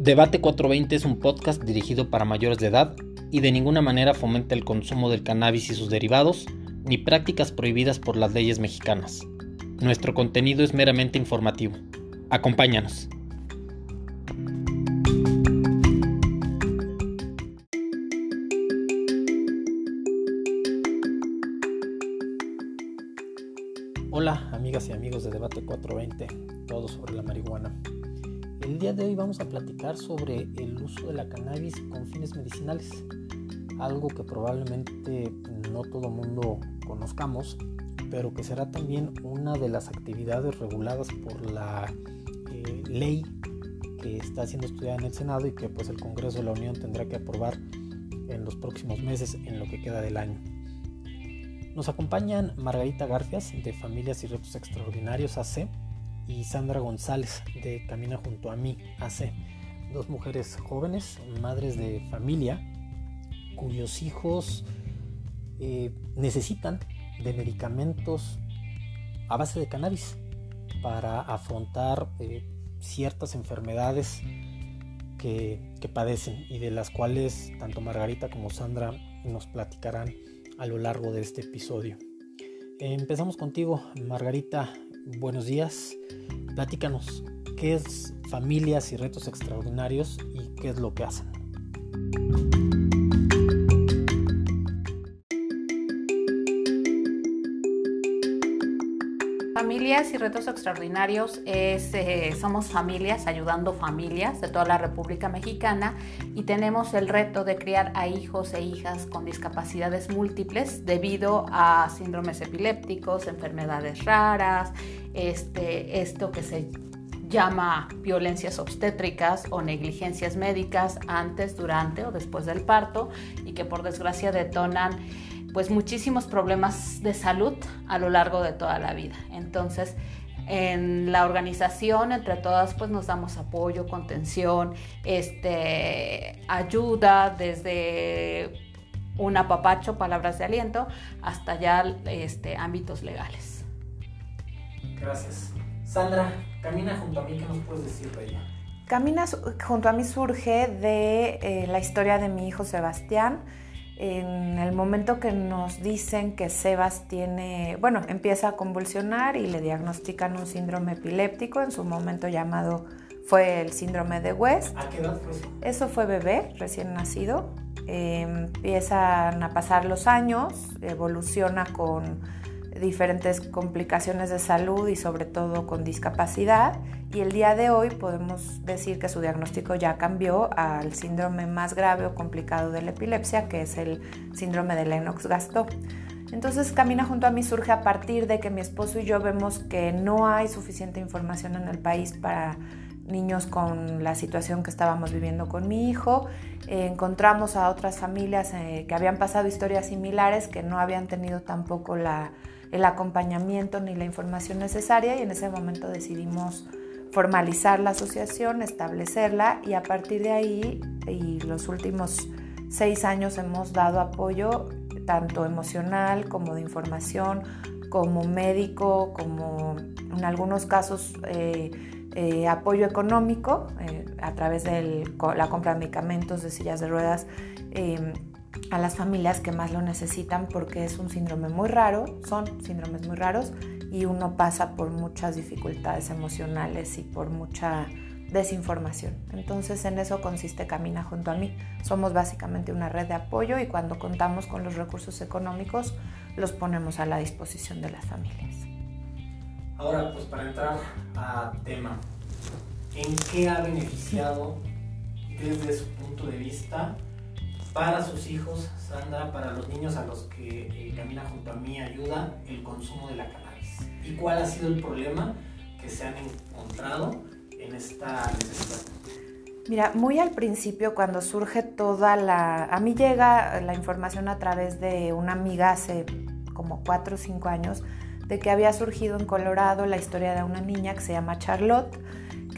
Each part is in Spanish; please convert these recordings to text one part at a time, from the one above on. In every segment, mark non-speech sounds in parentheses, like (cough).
Debate 420 es un podcast dirigido para mayores de edad y de ninguna manera fomenta el consumo del cannabis y sus derivados, ni prácticas prohibidas por las leyes mexicanas. Nuestro contenido es meramente informativo. Acompáñanos. Cannabis con fines medicinales, algo que probablemente no todo mundo conozcamos, pero que será también una de las actividades reguladas por la eh, ley que está siendo estudiada en el Senado y que pues el Congreso de la Unión tendrá que aprobar en los próximos meses en lo que queda del año. Nos acompañan Margarita Garfias de Familias y Retos Extraordinarios AC y Sandra González de Camina junto a mí, AC, dos mujeres jóvenes, madres de familia, cuyos hijos eh, necesitan de medicamentos a base de cannabis para afrontar eh, ciertas enfermedades que, que, padecen y de las cuales tanto Margarita como Sandra nos platicarán a lo largo de este episodio. Empezamos contigo, Margarita buenos días. Platícanos, ¿qué es Familias y Retos Extraordinarios y qué es lo que hacen? Familias y Retos Extraordinarios es, eh, somos familias ayudando familias de toda la República Mexicana y tenemos el reto de criar a hijos e hijas con discapacidades múltiples debido a síndromes epilépticos, enfermedades raras, este, esto que se llama violencias obstétricas o negligencias médicas antes, durante o después del parto y que por desgracia detonan pues muchísimos problemas de salud a lo largo de toda la vida. Entonces, en la organización, entre todas, pues nos damos apoyo, contención, este, ayuda desde un apapacho, palabras de aliento, hasta ya este, ámbitos legales. Gracias. Sandra, Camina junto a mí, ¿qué nos puedes decir de ella? Camina junto a mí surge de eh, la historia de mi hijo Sebastián en el momento que nos dicen que Sebas tiene, bueno, empieza a convulsionar y le diagnostican un síndrome epiléptico, en su momento llamado fue el síndrome de West. ¿A qué edad fue eso? Eso fue bebé, recién nacido. Eh, empiezan a pasar los años, evoluciona con diferentes complicaciones de salud y sobre todo con discapacidad. Y el día de hoy podemos decir que su diagnóstico ya cambió al síndrome más grave o complicado de la epilepsia, que es el síndrome de Lennox-Gastaut. Entonces Camina junto a mí surge a partir de que mi esposo y yo vemos que no hay suficiente información en el país para niños con la situación que estábamos viviendo con mi hijo. encontramos a otras familias eh, que habían pasado historias similares que no habían tenido tampoco la el acompañamiento ni la información necesaria y en ese momento decidimos formalizar la asociación, establecerla y a partir de ahí y los últimos seis años hemos dado apoyo tanto emocional como de información, como médico, como en algunos casos eh, eh, apoyo económico eh, a través de la compra de medicamentos, de sillas de ruedas a las familias que más lo necesitan porque es un síndrome muy raro, son síndromes muy raros y uno pasa por muchas dificultades emocionales y por mucha desinformación. Entonces en eso consiste Camina junto a mí. Somos básicamente una red de apoyo y cuando contamos con los recursos económicos los ponemos a la disposición de las familias. Ahora, pues para entrar a tema, ¿en qué ha beneficiado desde su punto de vista para sus hijos, Sandra, para los niños a los que eh, Camina junto a mí ayuda, el consumo de la cannabis? ¿Y cuál ha sido el problema que se han encontrado en esta necesidad? Mira, muy al principio cuando surge toda la... A mí llega la información a través de una amiga hace como 4 o 5 años de que había surgido en Colorado la historia de una niña que se llama Charlotte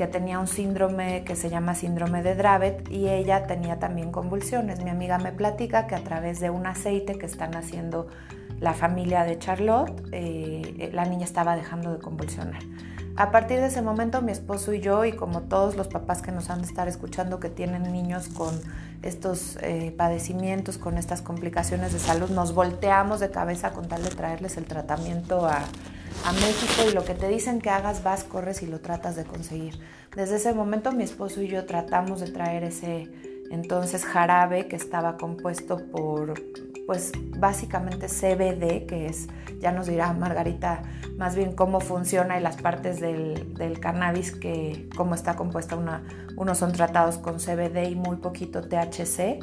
que tenía un síndrome que se llama síndrome de Dravet y ella tenía también convulsiones. Mi amiga me platica que a través de un aceite que están haciendo la familia de Charlotte, eh, la niña estaba dejando de convulsionar. A partir de ese momento mi esposo y yo, y como todos los papás que nos han de estar escuchando que tienen niños con estos eh, padecimientos, con estas complicaciones de salud, nos volteamos de cabeza con tal de traerles el tratamiento a, a México y lo que te dicen que hagas, vas, corres y lo tratas de conseguir. Desde ese momento mi esposo y yo tratamos de traer ese entonces jarabe que estaba compuesto por pues básicamente CBD, que es, ya nos dirá Margarita más bien cómo funciona y las partes del, cannabis, que cómo está compuesta, una, unos son tratados con CBD y muy poquito THC.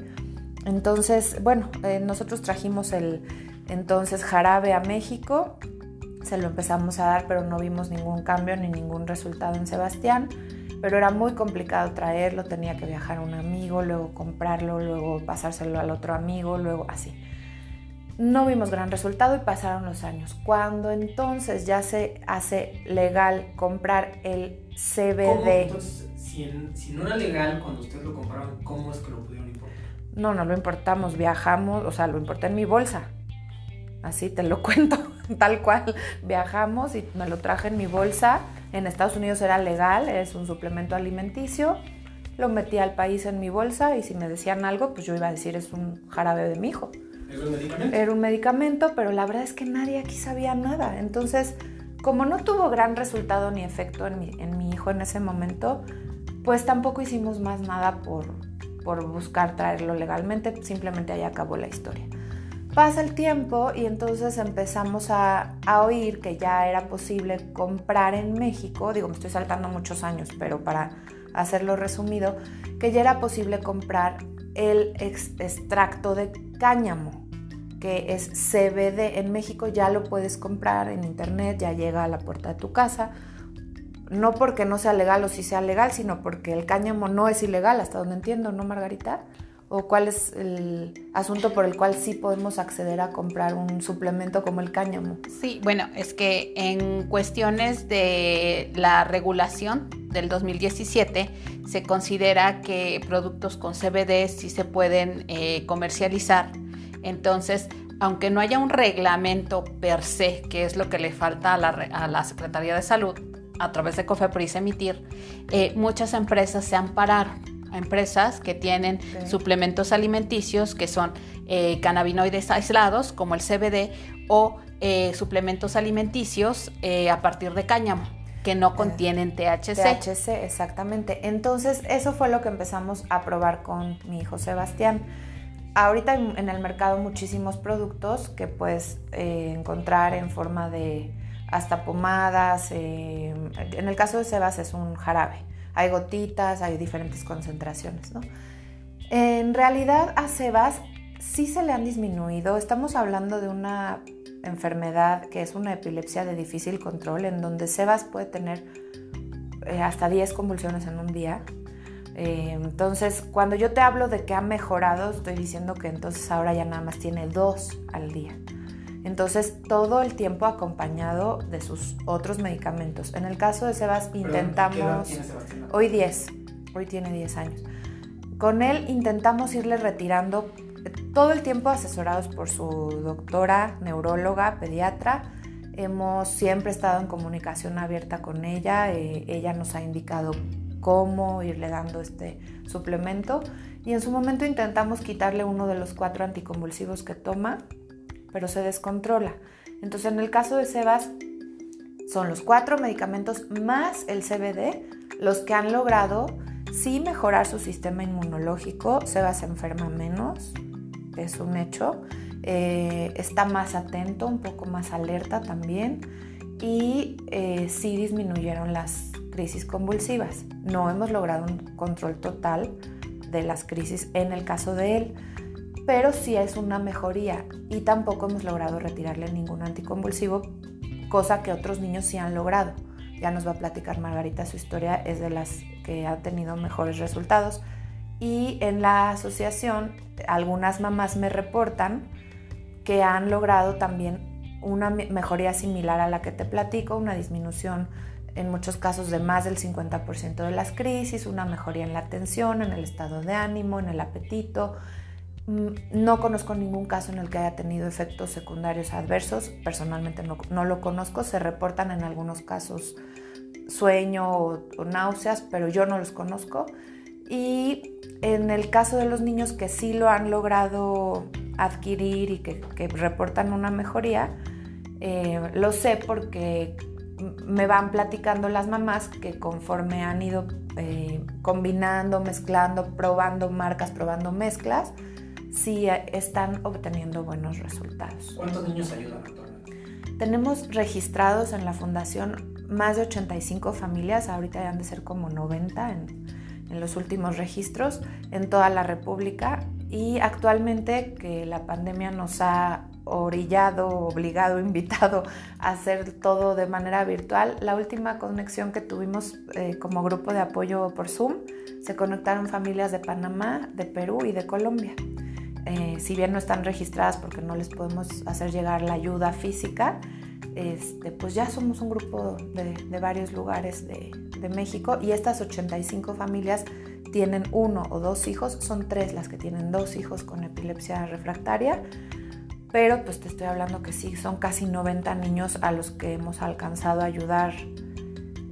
Entonces, bueno, eh, nosotros trajimos el entonces jarabe a México, se lo empezamos a dar, pero no vimos ningún cambio ni ningún resultado en Sebastián pero era muy complicado traerlo, tenía que viajar a un amigo, luego comprarlo, luego pasárselo al otro amigo, luego así. No vimos gran resultado y pasaron los años. Cuando entonces ya se hace legal comprar el CBD. Entonces, si, no era legal cuando ustedes lo compraron, ¿cómo es que lo pudieron importar? No, no lo importamos, viajamos, o sea, lo importé en mi bolsa. Así te lo (laughs) cuento, tal cual. Viajamos y me lo traje en mi bolsa. En Estados Unidos era legal, es un suplemento alimenticio. Lo metí al país en mi bolsa y si me decían algo, pues yo iba a decir es un jarabe de mi hijo. ¿Era un medicamento? Era un medicamento, pero la verdad es que nadie aquí sabía nada. Entonces, como no tuvo gran resultado ni efecto en mi, en mi hijo en ese momento, pues tampoco hicimos más nada por, por buscar traerlo legalmente, simplemente ahí acabó la historia. Pasa el tiempo y entonces empezamos a, a, oír que ya era posible comprar en México, digo, me estoy saltando muchos años, pero para hacerlo resumido, que ya era posible comprar el extracto de cáñamo, que es CBD. En México ya lo puedes comprar en internet, ya llega a la puerta de tu casa. No porque no sea legal o si sea legal, sino porque el cáñamo no es ilegal, hasta donde entiendo, ¿no, Margarita? ¿O cuál es el asunto por el cual sí podemos acceder a comprar un suplemento como el cáñamo? Sí, bueno, es que en cuestiones de la regulación del 2017 se considera que productos con CBD sí se pueden eh, comercializar. Entonces, aunque no haya un reglamento per se, que es lo que le falta a la, Secretaría de Salud a través de COFEPRIS emitir, eh, muchas empresas se ampararon empresas que tienen suplementos alimenticios que son eh, cannabinoides aislados como el CBD o eh, suplementos alimenticios eh, a partir de cáñamo que no contienen THC. THC, exactamente. Entonces, eso fue lo que empezamos a probar con mi hijo Sebastián. Ahorita en el mercado muchísimos productos que puedes encontrar en forma de hasta pomadas. en el caso de Sebas es un jarabe hay gotitas, hay diferentes concentraciones, ¿no? En realidad a Sebas sí se le han disminuido, estamos hablando de una enfermedad que es una epilepsia de difícil control, en donde Sebas puede tener eh, hasta 10 convulsiones en un día. Eh, entonces, cuando yo te hablo de que ha mejorado, estoy diciendo que entonces ahora ya nada más tiene dos al día. Entonces, todo el tiempo acompañado de sus otros medicamentos. En el caso de Sebas, intentamos... Hoy 10, hoy tiene 10 años. Con él intentamos irle retirando todo el tiempo asesorados por su doctora, neuróloga, pediatra. Hemos siempre estado en comunicación abierta con ella. Eh, ella nos ha indicado cómo irle dando este suplemento. Y en su momento intentamos quitarle uno de los cuatro anticonvulsivos que toma pero se descontrola. Entonces, en el caso de Sebas, son los cuatro medicamentos más el CBD los que han logrado sí mejorar su sistema inmunológico. Sebas se enferma menos, es un hecho. Eh, está más atento, un poco más alerta también. Y eh, sí disminuyeron las crisis convulsivas. No hemos logrado un control total de las crisis en el caso de él pero sí es una mejoría y tampoco hemos logrado retirarle ningún anticonvulsivo, cosa que otros niños sí han logrado. Ya nos va a platicar Margarita su historia, es de las que ha tenido mejores resultados. Y en la asociación, algunas mamás me reportan que han logrado también una mejoría similar a la que te platico, una disminución en muchos casos de más del 50% de las crisis, una mejoría en la atención, en el estado de ánimo, en el apetito, no conozco ningún caso en el que haya tenido efectos secundarios adversos. Personalmente no, lo conozco. Se reportan en algunos casos sueño o, náuseas, pero yo no los conozco. Y en el caso de los niños que sí lo han logrado adquirir y que, reportan una mejoría, eh, lo sé porque me van platicando las mamás que conforme han ido eh, combinando, mezclando, probando marcas, probando mezclas, sí están obteniendo buenos resultados. ¿Cuántos niños ayudan actualmente? Tenemos registrados en la fundación más de 85 familias, ahorita ya han de ser como 90 en, en los últimos registros en toda la República y actualmente que la pandemia nos ha orillado, obligado, (laughs) invitado a hacer todo de manera virtual. La última conexión que tuvimos eh, como grupo de apoyo por Zoom, se conectaron familias de Panamá, de Perú y de Colombia. Eh, si bien no están registradas porque no les podemos hacer llegar la ayuda física, este, pues ya somos un grupo de, varios lugares de, México y estas 85 familias tienen uno o dos hijos, son tres las que tienen dos hijos con epilepsia refractaria pero pues te estoy hablando que sí, son casi 90 niños a los que hemos alcanzado a ayudar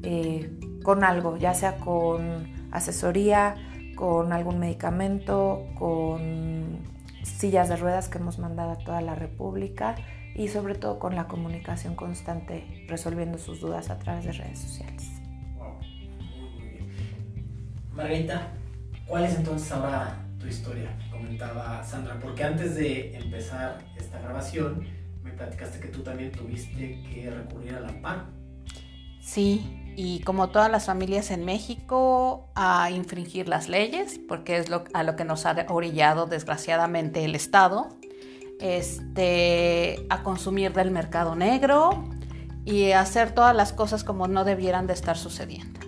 eh, con algo, ya sea con asesoría, con algún medicamento, con sillas de ruedas que hemos mandado a toda la República y sobre todo con la comunicación constante, resolviendo sus dudas a través de redes sociales. Wow. Margarita, ¿cuál es entonces ahora tu historia? Comentaba Sandra, porque antes de empezar esta grabación me platicaste que tú también tuviste que recurrir al amparo. Sí, y como todas las familias en México, a infringir las leyes, porque es lo, a lo que nos ha orillado desgraciadamente el Estado, este, a consumir del mercado negro y hacer todas las cosas como no debieran de estar sucediendo.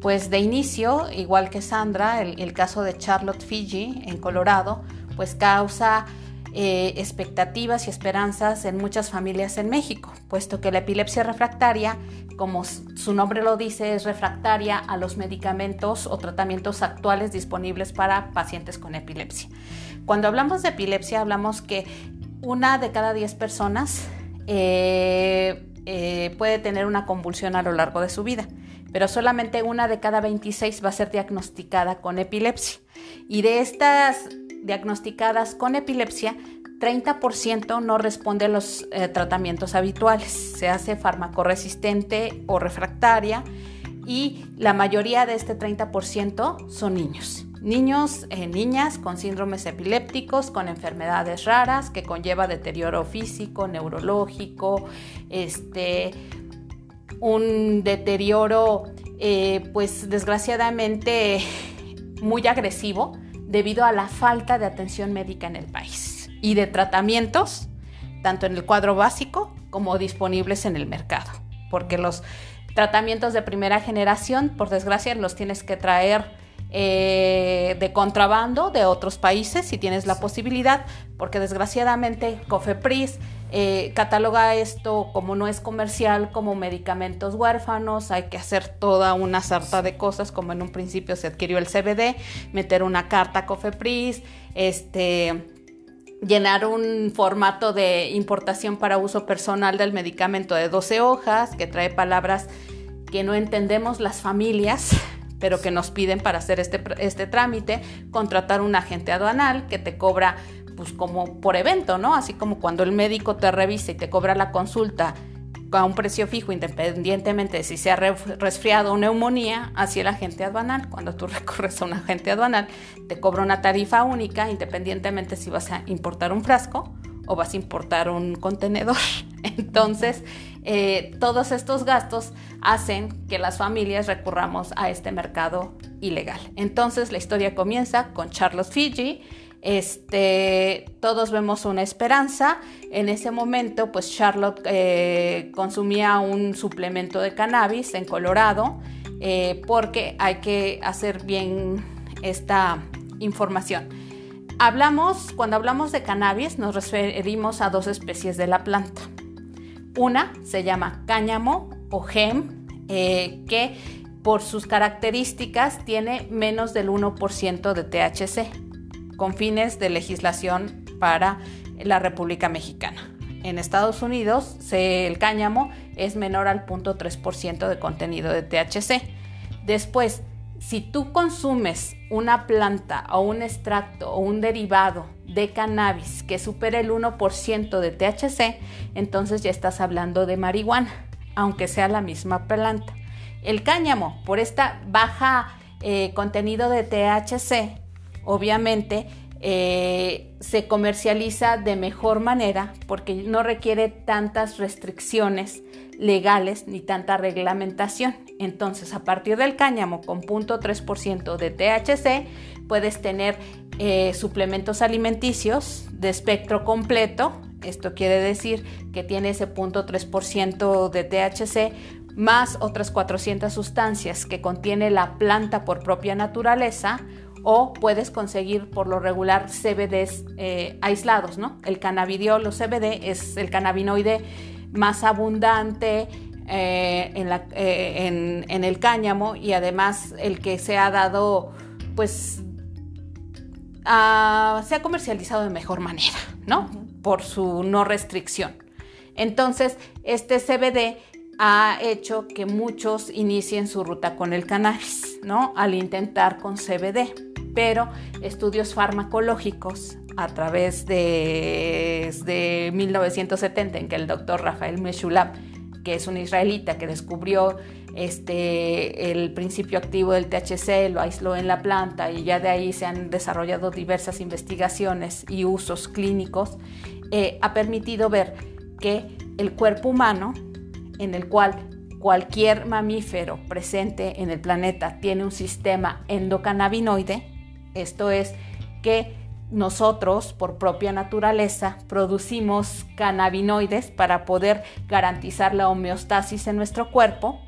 Pues de inicio, igual que Sandra, el, caso de Charlotte Fiji en Colorado, pues causa eh, expectativas y esperanzas en muchas familias en México, puesto que la epilepsia refractaria, como su nombre lo dice, es refractaria a los medicamentos o tratamientos actuales disponibles para pacientes con epilepsia. Cuando hablamos de epilepsia, hablamos que una de cada diez personas eh, eh, puede tener una convulsión a lo largo de su vida pero solamente una de cada 26 va a ser diagnosticada con epilepsia. Y de estas diagnosticadas con epilepsia, 30% no responde a los eh, tratamientos habituales, se hace farmacoresistente o refractaria y la mayoría de este 30% son niños. Niños, eh, niñas con síndromes epilépticos, con enfermedades raras que conlleva deterioro físico, neurológico, este, un deterioro, eh, pues desgraciadamente (laughs) muy agresivo debido a la falta de atención médica en el país y de tratamientos, tanto en el cuadro básico como disponibles en el mercado, porque los tratamientos de primera generación, por desgracia, los tienes que traer eh, de contrabando de otros países si tienes la posibilidad, porque desgraciadamente Cofepris eh, cataloga esto como no es comercial, como medicamentos huérfanos, hay que hacer toda una sarta de cosas, como en un principio se adquirió el CBD, meter una carta a Cofepris, este llenar un formato de importación para uso personal del medicamento de 12 hojas, que trae palabras que no entendemos las familias, (laughs) pero que nos piden para hacer este, este trámite, contratar un agente aduanal que te cobra pues como por evento, ¿no? Así como cuando el médico te revisa y te cobra la consulta a un precio fijo, independientemente de si se ha resfriado o neumonía, así el agente aduanal, cuando tú (laughs) recorres a un agente aduanal, te cobra una tarifa única, independientemente si vas a importar un frasco o vas a importar un contenedor. (laughs) Entonces, eh, todos estos gastos hacen que las familias recurramos a este mercado ilegal. Entonces, la historia comienza con Charles Fiji. Este, todos vemos una esperanza. En ese momento, pues Charlotte eh, consumía un suplemento de cannabis en Colorado, eh, porque hay que hacer bien esta información. Hablamos, cuando hablamos de cannabis, nos referimos a dos especies de la planta. Una se llama cáñamo o gem, eh, que por sus características tiene menos del 1% de THC, con fines de legislación para la República Mexicana. En Estados Unidos, el cáñamo es menor al 0.3% de contenido de THC. Después, si tú consumes una planta o un extracto o un derivado de cannabis que supere el 1% de THC, entonces ya estás hablando de marihuana, aunque sea la misma planta. El cáñamo, por esta baja eh, contenido de THC, obviamente eh, se comercializa de mejor manera porque no requiere tantas restricciones legales ni tanta reglamentación. Entonces, a partir del cáñamo con 0.3% de THC, puedes tener eh, suplementos alimenticios de espectro completo. Esto quiere decir que tiene ese 0.3% de THC más otras 400 sustancias que contiene la planta por propia naturaleza o puedes conseguir por lo regular CBDs eh, aislados, ¿no? El cannabidiol o CBD es el cannabinoide más abundante eh, eh, en, el cáñamo y además el que se ha dado, pues, se ha comercializado de mejor manera, ¿no? Por su no restricción. Entonces, este CBD ha hecho que muchos inicien su ruta con el cannabis, ¿no? Al intentar con CBD. Pero estudios farmacológicos a través de, de 1970 en que el doctor Rafael Meshulam, que es un israelita que descubrió este, el principio activo del THC, lo aisló en la planta y ya de ahí se han desarrollado diversas investigaciones y usos clínicos, eh, ha permitido ver que el cuerpo humano en el cual cualquier mamífero presente en el planeta tiene un sistema endocannabinoide, esto es que nosotros, por propia naturaleza, producimos cannabinoides para poder garantizar la homeostasis en nuestro cuerpo.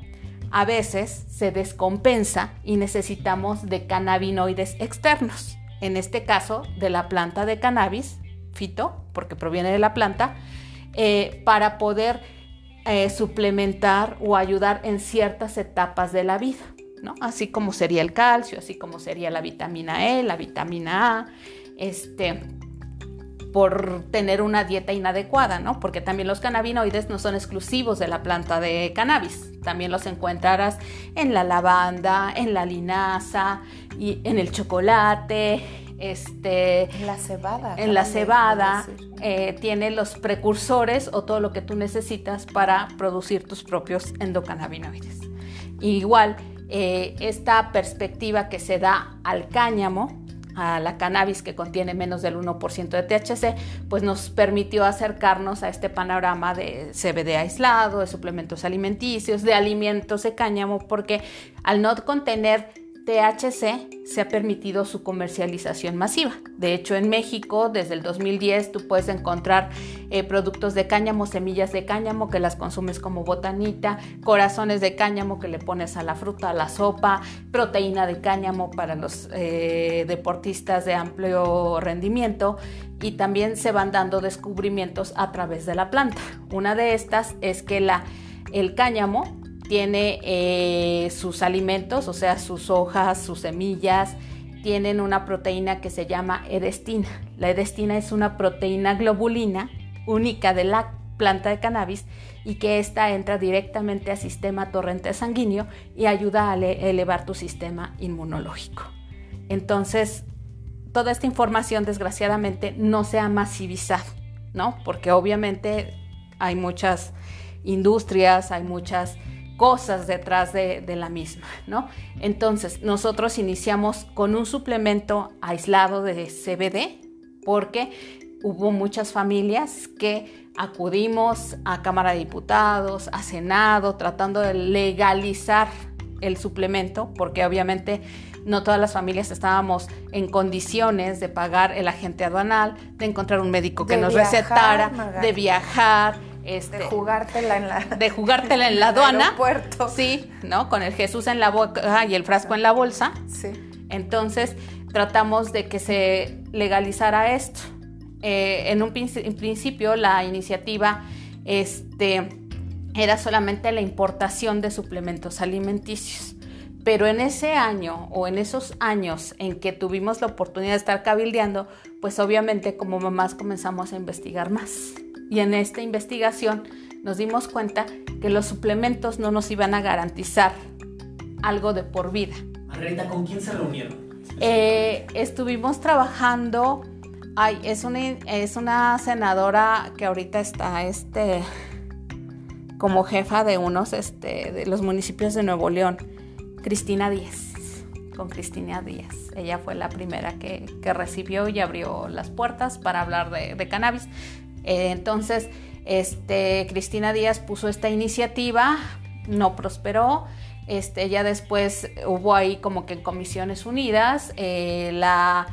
A veces se descompensa y necesitamos de cannabinoides externos. En este caso, de la planta de cannabis, fito, porque proviene de la planta, eh, para poder eh, suplementar o ayudar en ciertas etapas de la vida, ¿no? Así como sería el calcio, así como sería la vitamina E, la vitamina A, este, por tener una dieta inadecuada, ¿no? Porque también los cannabinoides no son exclusivos de la planta de cannabis, también los encontrarás en la lavanda, en la linaza y en el chocolate, este, en la cebada. En la cebada eh, tiene los precursores o todo lo que tú necesitas para producir tus propios endocannabinoides. igual, eh, esta perspectiva que se da al cáñamo, a la cannabis que contiene menos del 1% de THC, pues nos permitió acercarnos a este panorama de CBD aislado, de suplementos alimenticios, de alimentos de cáñamo, porque al no contener THC se ha permitido su comercialización masiva. De hecho, en México, desde el 2010, tú puedes encontrar eh, productos de cáñamo, semillas de cáñamo que las consumes como botanita, corazones de cáñamo que le pones a la fruta, a la sopa, proteína de cáñamo para los eh, deportistas de amplio rendimiento y también se van dando descubrimientos a través de la planta. Una de estas es que el cáñamo tiene eh, sus alimentos, o sea, sus hojas, sus semillas, tienen una proteína que se llama edestina. La edestina es una proteína globulina única de la planta de cannabis y que ésta entra directamente al sistema torrente sanguíneo y ayuda a elevar tu sistema inmunológico. Entonces, toda esta información desgraciadamente no se ha masivizado, ¿no? Porque obviamente hay muchas industrias, hay muchas cosas detrás de, la misma, ¿no? Entonces, nosotros iniciamos con un suplemento aislado de CBD porque hubo muchas familias que acudimos a Cámara de Diputados, a Senado, tratando de legalizar el suplemento, porque obviamente no todas las familias estábamos en condiciones de pagar el agente aduanal, de encontrar un médico que nos recetara, de viajar este, de jugártela en la (laughs) de jugártela en la aduana. sí no con el Jesús en la boca y el frasco en la bolsa. Sí. Entonces tratamos de que se legalizara esto. Eh, en un principio la iniciativa este era solamente la importación de suplementos alimenticios. Pero en ese año o en esos años en que tuvimos la oportunidad de estar cabildeando, pues obviamente como mamás comenzamos a investigar más Y en esta investigación nos dimos cuenta que los suplementos no nos iban a garantizar algo de por vida. Margarita, ¿con quién se reunieron? Eh, estuvimos trabajando, ay, es una, es una senadora que ahorita está este, como jefa de unos este, de los municipios de Nuevo León, Cristina Díaz, con Cristina Díaz. Ella fue la primera que, recibió y abrió las puertas para hablar de, cannabis. Eh, entonces, este, Cristina Díaz puso esta iniciativa, no prosperó. Este, ya después hubo ahí como que en comisiones unidas eh, la,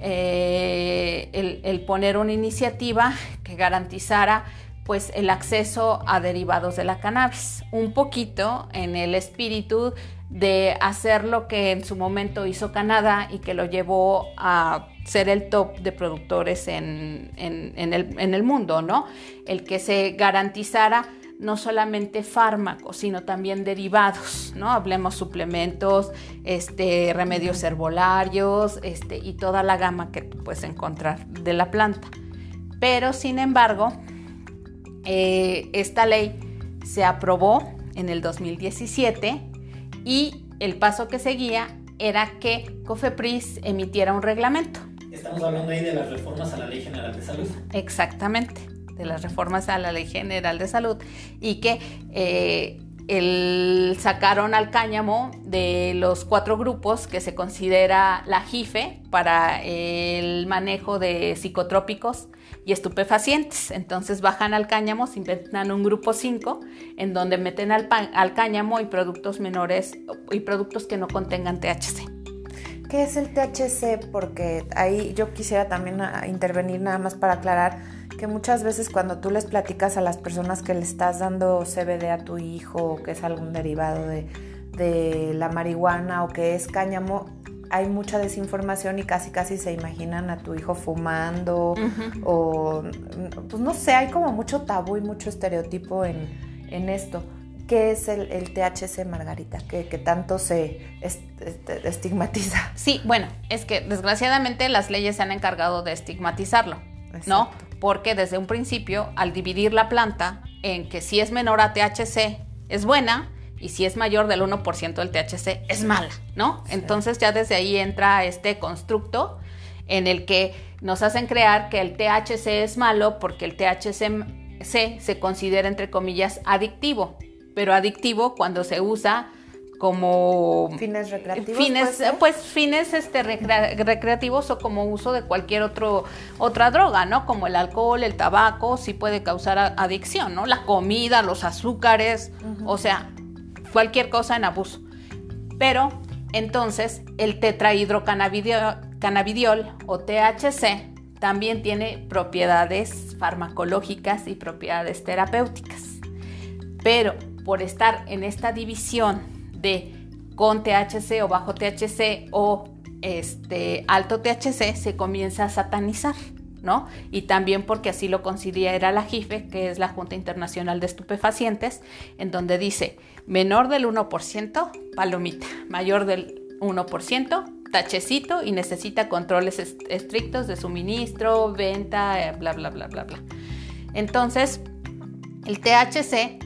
eh, el, poner una iniciativa que garantizara pues el acceso a derivados de la cannabis, un poquito en el espíritu de hacer lo que en su momento hizo Canadá y que lo llevó a ser el top de productores en, el, mundo, ¿no? El que se garantizara no solamente fármacos, sino también derivados, ¿no? Hablemos suplementos, este, remedios herbolarios, este, y toda la gama que tú puedes encontrar de la planta. Pero, sin embargo, eh, esta ley se aprobó en el 2017 y el paso que seguía era que COFEPRIS emitiera un reglamento. Estamos hablando ahí de las reformas a la Ley General de Salud. Exactamente, de las reformas a la Ley General de Salud y que eh, el, sacaron al cáñamo de los cuatro grupos que se considera la JIFE para el manejo de psicotrópicos y estupefacientes. Entonces bajan al cáñamo, se inventan un grupo 5 en donde meten al, al cáñamo y productos menores y productos que no contengan THC. ¿Qué es el THC? Porque ahí yo quisiera también ah, intervenir nada más para aclarar que muchas veces cuando tú les platicas a las personas que le estás dando CBD a tu hijo o que es algún derivado de, de la marihuana o que es cáñamo, hay mucha desinformación y casi casi se imaginan a tu hijo fumando o pues no sé, hay como mucho tabú y mucho estereotipo en, esto. ¿Qué es el, THC, Margarita? Que, tanto se estigmatiza. Sí, bueno, es que desgraciadamente las leyes se han encargado de estigmatizarlo, ¿no? Porque desde un principio, al dividir la planta en que si es menor a THC es buena y si es mayor del 1% del THC es mala, ¿no? Entonces ya desde ahí entra este constructo en el que nos hacen crear que el THC es malo porque el THC se considera entre comillas adictivo, pero adictivo cuando se usa como fines recreativos fines pues fines este recreativos o como uso de cualquier otro otra droga no como el alcohol el tabaco sí puede causar adicción no la comida los azúcares o sea cualquier cosa en abuso. Pero entonces el tetrahidrocannabidiol o THC también tiene propiedades farmacológicas y propiedades terapéuticas. Pero por estar en esta división con THC o bajo THC o este alto THC se comienza a satanizar. ¿no? Y también porque así lo considera la JIFE, que es la Junta Internacional de Estupefacientes, en donde dice menor del 1%, palomita, mayor del 1%, tachecito y necesita controles estrictos de suministro, venta, bla, bla, bla, bla, bla. Entonces, el THC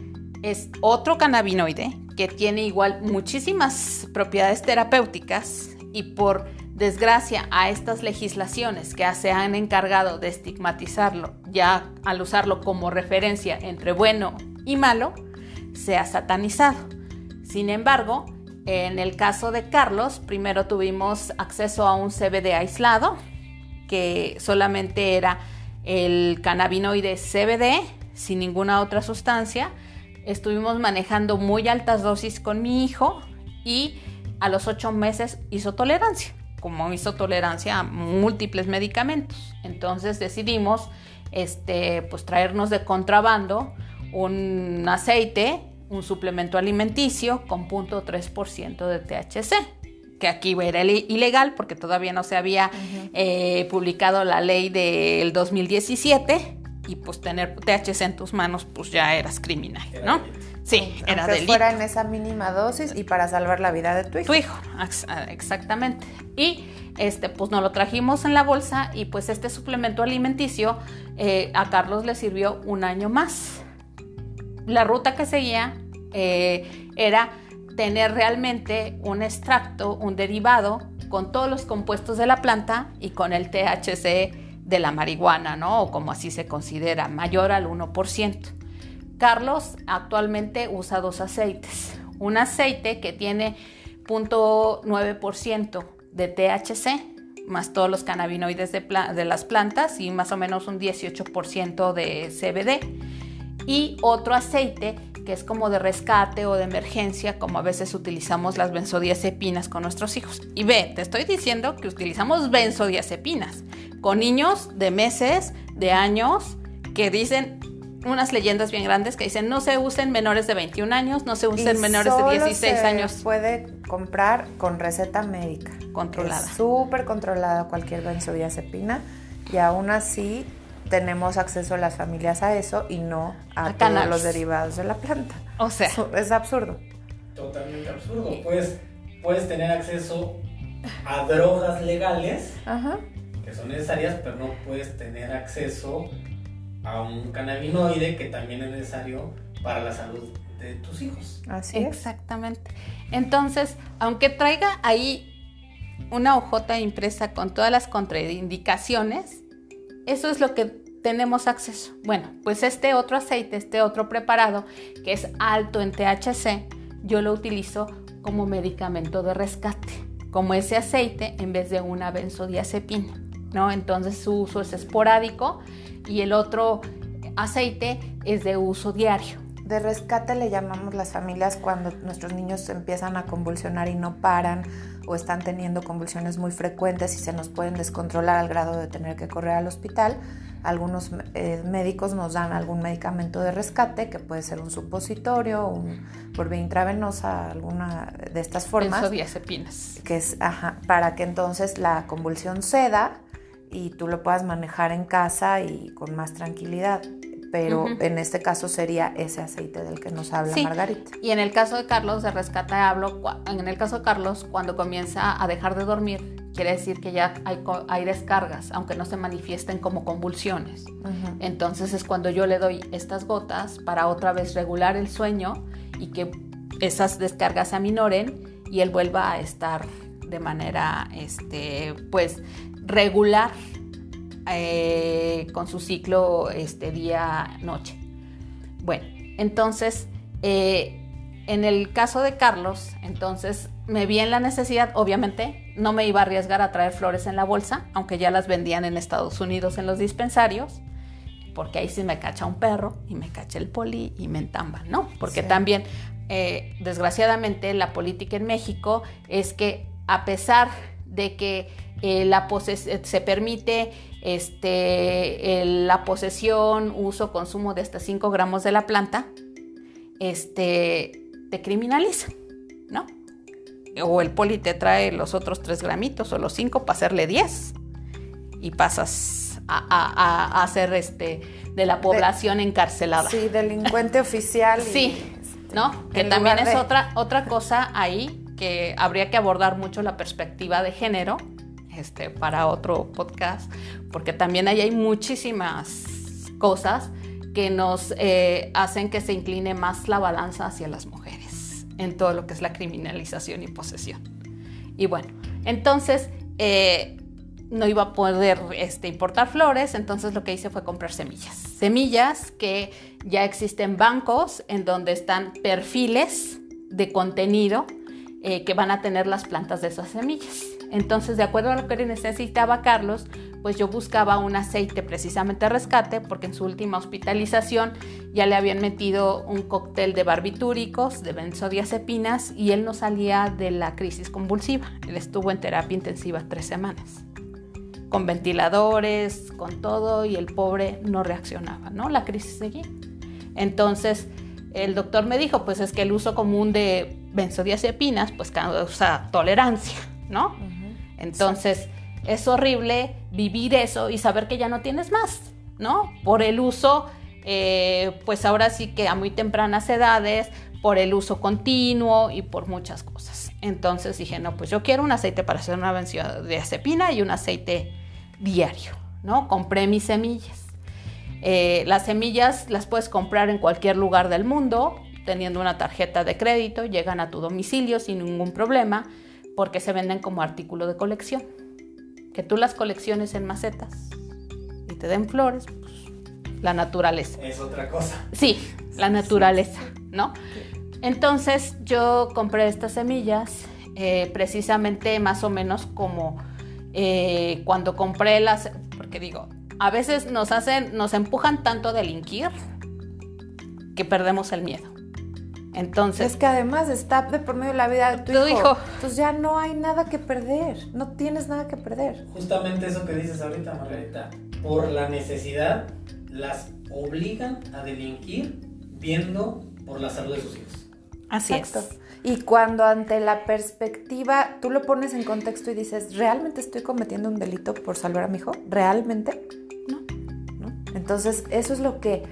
es otro cannabinoide que tiene igual muchísimas propiedades terapéuticas y por desgracia a estas legislaciones que se han encargado de estigmatizarlo, ya al usarlo como referencia entre bueno y malo, se ha satanizado. Sin embargo, en el caso de Carlos, primero tuvimos acceso a un CBD aislado, que solamente era el cannabinoide CBD, sin ninguna otra sustancia. Estuvimos manejando muy altas dosis con mi hijo y a los ocho meses hizo tolerancia como hizo tolerancia a múltiples medicamentos. Entonces decidimos este, pues, traernos de contrabando un aceite, un suplemento alimenticio con 0.3% de THC, que aquí era ilegal porque todavía no se había eh, publicado la ley del 2017 y pues tener THC en tus manos pues ya eras criminal, ¿no? Sí, era Aunque de fuera en esa mínima dosis y para salvar la vida de tu hijo. Tu hijo, ex- exactamente. Y este, pues nos lo trajimos en la bolsa y pues este suplemento alimenticio eh, a Carlos le sirvió un año más. La ruta que seguía eh, era tener realmente un extracto, un derivado con todos los compuestos de la planta y con el THC de la marihuana, ¿no? O como así se considera, mayor al 1%. Carlos actualmente usa dos aceites. Un aceite que tiene 0.9% de THC, más todos los cannabinoides de, de las plantas y más o menos un 18% de CBD. Y otro aceite que es como de rescate o de emergencia, como a veces utilizamos las benzodiazepinas con nuestros hijos. Y ve, te estoy diciendo que utilizamos benzodiazepinas con niños de meses, de años, que dicen unas leyendas bien grandes que dicen no se usen menores de 21 años, no se usen Y menores de solo 16 se años puede comprar con receta médica. controlada. Súper controlada cualquier benzodiazepina y aún así tenemos acceso las familias a eso y no a, A todos cannabis. los derivados de la planta. O sea, Es absurdo. Totalmente absurdo. Puedes, puedes tener acceso a drogas legales Ajá. que son necesarias, pero no puedes tener acceso a un cannabinoide que también es necesario para la salud de tus hijos. Así es. Exactamente. Entonces, aunque traiga ahí una hojota impresa con todas las contraindicaciones, eso es lo que tenemos acceso. Bueno, pues este otro aceite, este otro preparado, que es alto en THC, yo lo utilizo como medicamento de rescate, como ese aceite en vez de una benzodiazepina, ¿no? Entonces su uso es esporádico y el otro aceite es de uso diario. De rescate le llamamos las familias cuando nuestros niños empiezan a convulsionar y no paran o están teniendo convulsiones muy frecuentes y se nos pueden descontrolar al grado de tener que correr al hospital. Algunos eh, médicos nos dan algún medicamento de rescate que puede ser un supositorio, un, por vía intravenosa, alguna de estas formas, Benzodiazepinas. que es ajá, para que entonces la convulsión ceda y tú lo puedas manejar en casa y con más tranquilidad. Pero en este caso sería ese aceite del que nos habla Sí. Margarita. Y en el caso de Carlos, de rescate hablo, en el caso de Carlos, cuando comienza a dejar de dormir, quiere decir que ya hay, hay descargas, aunque no se manifiesten como convulsiones. Entonces es cuando yo le doy estas gotas para otra vez regular el sueño y que esas descargas se aminoren y él vuelva a estar de manera, este, pues, regular eh, con su ciclo este, día-noche. Bueno, entonces, eh, en el caso de Carlos, entonces me vi en la necesidad, obviamente, no me iba a arriesgar a traer flores en la bolsa, aunque ya las vendían en Estados Unidos en los dispensarios, porque ahí sí me cacha un perro y me cacha el poli y me entamban, ¿no? Porque Sí. también, eh, desgraciadamente, la política en México es que a pesar de que eh, la se permite este, la posesión, uso, consumo de hasta 5 gramos de la planta, este, te criminalizan, ¿no? O el poli te trae los otros 3 gramitos o los 5 para hacerle 10 y pasas a, a- ser este, de la población encarcelada. Sí, delincuente oficial. y, (laughs) Sí, este, ¿no? Que también es otra, otra cosa ahí que habría que abordar mucho la perspectiva de género este, para otro podcast, porque también ahí hay muchísimas cosas que nos eh, hacen que se incline más la balanza hacia las mujeres en todo lo que es la criminalización y posesión. Y bueno, entonces eh, no iba a poder este, importar flores, entonces lo que hice fue comprar semillas. Semillas que ya existen bancos en donde están perfiles de contenido eh, que van a tener las plantas de esas semillas. Entonces, de acuerdo a lo que necesitaba Carlos, pues yo buscaba un aceite precisamente rescate, porque en su última hospitalización ya le habían metido un cóctel de barbitúricos, de benzodiazepinas, y él no salía de la crisis convulsiva. Él estuvo en terapia intensiva tres semanas, con ventiladores, con todo, y el pobre no reaccionaba, ¿no? La crisis seguía. Entonces, el doctor me dijo, pues es que el uso común de benzodiazepinas, pues causa tolerancia, ¿no? Entonces, es horrible vivir eso y saber que ya no tienes más, ¿no? Por el uso eh, pues ahora sí que a muy tempranas edades, por el uso continuo y por muchas cosas. Entonces dije, no, pues yo quiero un aceite para hacer una vención de acepina y un aceite diario, ¿no? Compré mis semillas. Eh, las semillas las puedes comprar en cualquier lugar del mundo, teniendo una tarjeta de crédito, llegan a tu domicilio sin ningún problema, porque se venden como artículo de colección. Que tú las colecciones en macetas y te den flores, pues la naturaleza. Es otra cosa. Sí, la naturaleza, ¿no? Entonces yo compré estas semillas eh, precisamente más o menos como eh, cuando compré las, porque digo, a veces nos hacen, nos empujan tanto a delinquir que perdemos el miedo. Entonces. Es que además está de por medio de la vida de tu, hijo, hijo. Entonces ya no hay nada que perder. No tienes nada que perder. Justamente eso que dices ahorita, Margarita. Por la necesidad, las obligan a delinquir viendo por la salud de sus hijos. Así es. Y cuando ante la perspectiva tú lo pones en contexto y dices, ¿realmente estoy cometiendo un delito por salvar a mi hijo? ¿Realmente? No. ¿No? Entonces, eso es lo que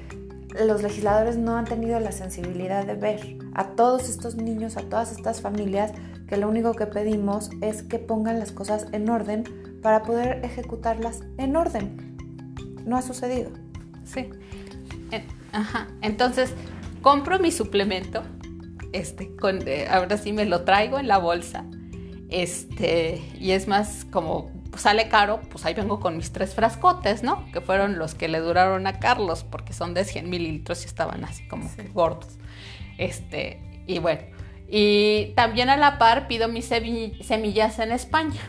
los legisladores no han tenido la sensibilidad de ver. A todos estos niños, a todas estas familias, que lo único que pedimos es que pongan las cosas en orden para poder ejecutarlas en orden. No ha sucedido. Sí. Ajá. Entonces, compro mi suplemento este, eh, ahora sí me lo traigo en la bolsa. Este, y es más como sale caro, pues ahí vengo con mis tres frascotes, ¿no? Que fueron los que le duraron a Carlos, porque son de 100 mililitros y estaban así como gordos. Este, y bueno, y también a la par pido mis semillas en España.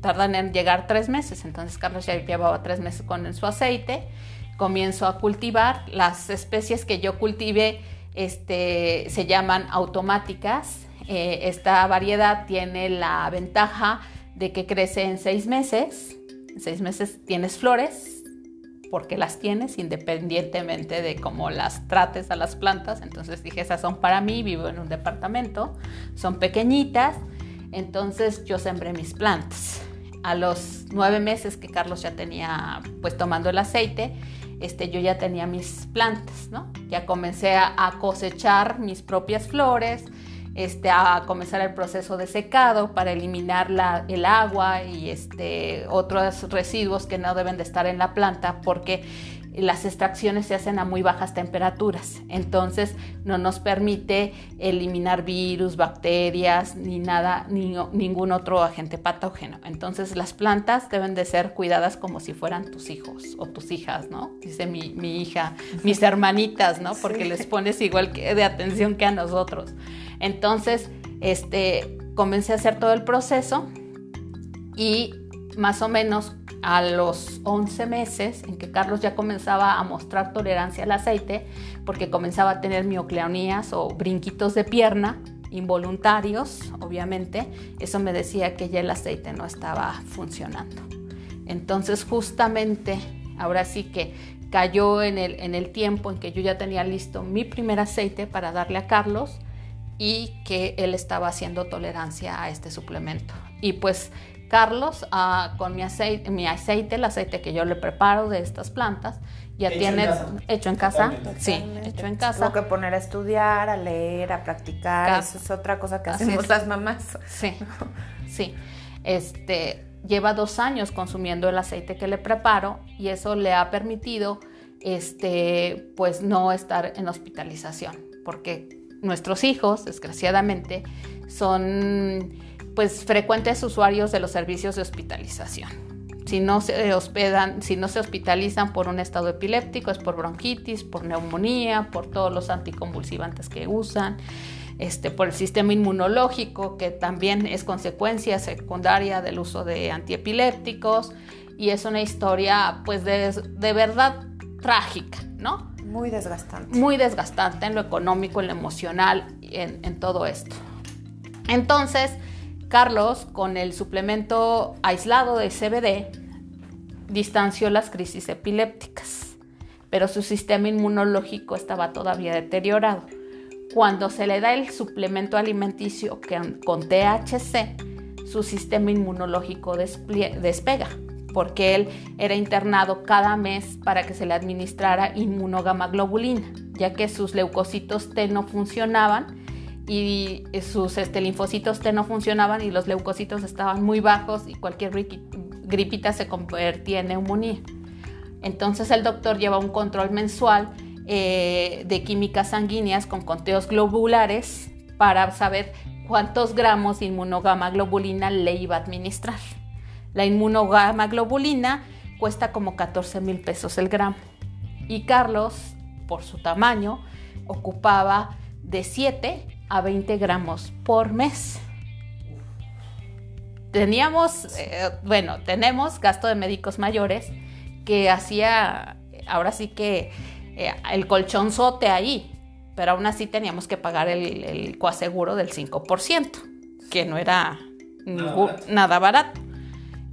Tardan en llegar tres meses, entonces Carlos ya llevaba tres meses con su aceite. Comienzo a cultivar las especies que yo cultivé este, se llaman automáticas. Eh, esta variedad tiene la ventaja de que crece en seis meses. En seis meses tienes flores, porque las tienes independientemente de cómo las trates a las plantas. Entonces dije, esas son para mí, vivo en un departamento, son pequeñitas. Entonces yo sembré mis plantas. A los nueve meses que Carlos ya tenía pues tomando el aceite, este, yo ya tenía mis plantas, ¿no? Ya comencé a, cosechar mis propias flores, este, a comenzar el proceso de secado para eliminar el agua y este, otros residuos que no deben de estar en la planta porque las extracciones se hacen a muy bajas temperaturas, entonces no nos permite eliminar virus, bacterias, ni nada, ni ningún otro agente patógeno. Entonces las plantas deben de ser cuidadas como si fueran tus hijos o tus hijas, ¿no? Dice mi, hija, mis (laughs) hermanitas, ¿no? Porque les pones igual que de atención que a nosotros. Entonces, este, comencé a hacer todo el proceso y más o menos a los 11 meses en que Carlos ya comenzaba a mostrar tolerancia al aceite, porque comenzaba a tener miocleonías o brinquitos de pierna involuntarios, obviamente, eso me decía que ya el aceite no estaba funcionando. Entonces justamente, ahora sí que cayó en el, en el tiempo en que yo ya tenía listo mi primer aceite para darle a Carlos y que él estaba haciendo tolerancia a este suplemento. Y pues Carlos ah, con mi aceite, mi aceite, el aceite que yo le preparo de estas plantas, ya tiene hecho en casa. Sí, hecho en casa. Tengo que poner a estudiar, a leer, a practicar. Eso es otra cosa que hacemos las mamás. Sí, (laughs) sí. Este lleva dos años consumiendo el aceite que le preparo y eso le ha permitido, este, pues no estar en hospitalización, porque nuestros hijos, desgraciadamente, son pues frecuentes usuarios de los servicios de hospitalización. Si no se hospedan, si no se hospitalizan por un estado epiléptico, es por bronquitis, por neumonía, por todos los anticonvulsivantes que usan, este, por el sistema inmunológico, que también es consecuencia secundaria del uso de antiepilépticos, y es una historia, pues, de, de verdad trágica, ¿no? Muy desgastante. Muy desgastante en lo económico, en lo emocional, en, en todo esto. Entonces, Carlos, con el suplemento aislado de CBD, distanció las crisis epilépticas, pero su sistema inmunológico estaba todavía deteriorado. Cuando se le da el suplemento alimenticio con THC, su sistema inmunológico despega, porque él era internado cada mes para que se le administrara inmunogamaglobulina, ya que sus leucocitos T no funcionaban y sus este, linfocitos T no funcionaban y los leucocitos estaban muy bajos y cualquier gripita se convertía en neumonía. Entonces el doctor lleva un control mensual eh, de químicas sanguíneas con conteos globulares para saber cuántos gramos de inmunogamaglobulina le iba a administrar. La inmunogamaglobulina cuesta como 14 mil pesos el gramo. Y Carlos, por su tamaño, ocupaba de 7 a 20 gramos por mes. Teníamos, eh, bueno, tenemos gasto de médicos mayores que hacía, ahora sí que eh, el colchonzote ahí, pero aún así teníamos que pagar el, el coaseguro del 5%, que no era nada barato.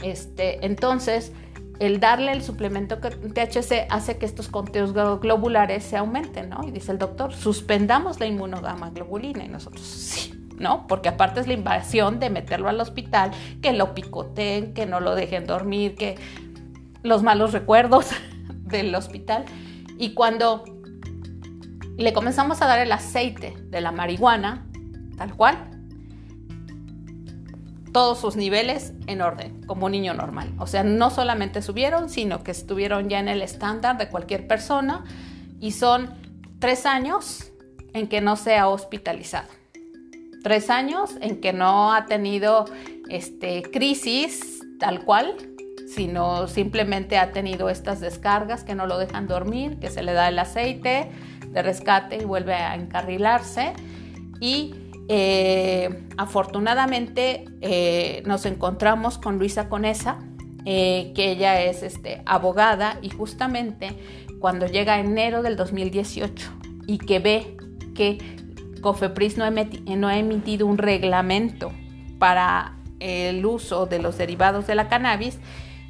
Este, entonces, el darle el suplemento THC hace que estos conteos globulares se aumenten, ¿no? Y dice el doctor, suspendamos la inmunogama globulina. Y nosotros, sí, ¿no? Porque aparte es la invasión de meterlo al hospital, que lo picoteen, que no lo dejen dormir, que los malos recuerdos (laughs) del hospital. Y cuando le comenzamos a dar el aceite de la marihuana, tal cual, todos sus niveles en orden, como un niño normal. O sea, no solamente subieron, sino que estuvieron ya en el estándar de cualquier persona y son tres años en que no se ha hospitalizado. Tres años en que no ha tenido este, crisis tal cual, sino simplemente ha tenido estas descargas que no lo dejan dormir, que se le da el aceite de rescate y vuelve a encarrilarse. Y eh, afortunadamente eh, nos encontramos con Luisa Conesa, eh, que ella es este, abogada y justamente cuando llega enero del 2018 y que ve que Cofepris no, ha emitido un reglamento para el uso de los derivados de la cannabis,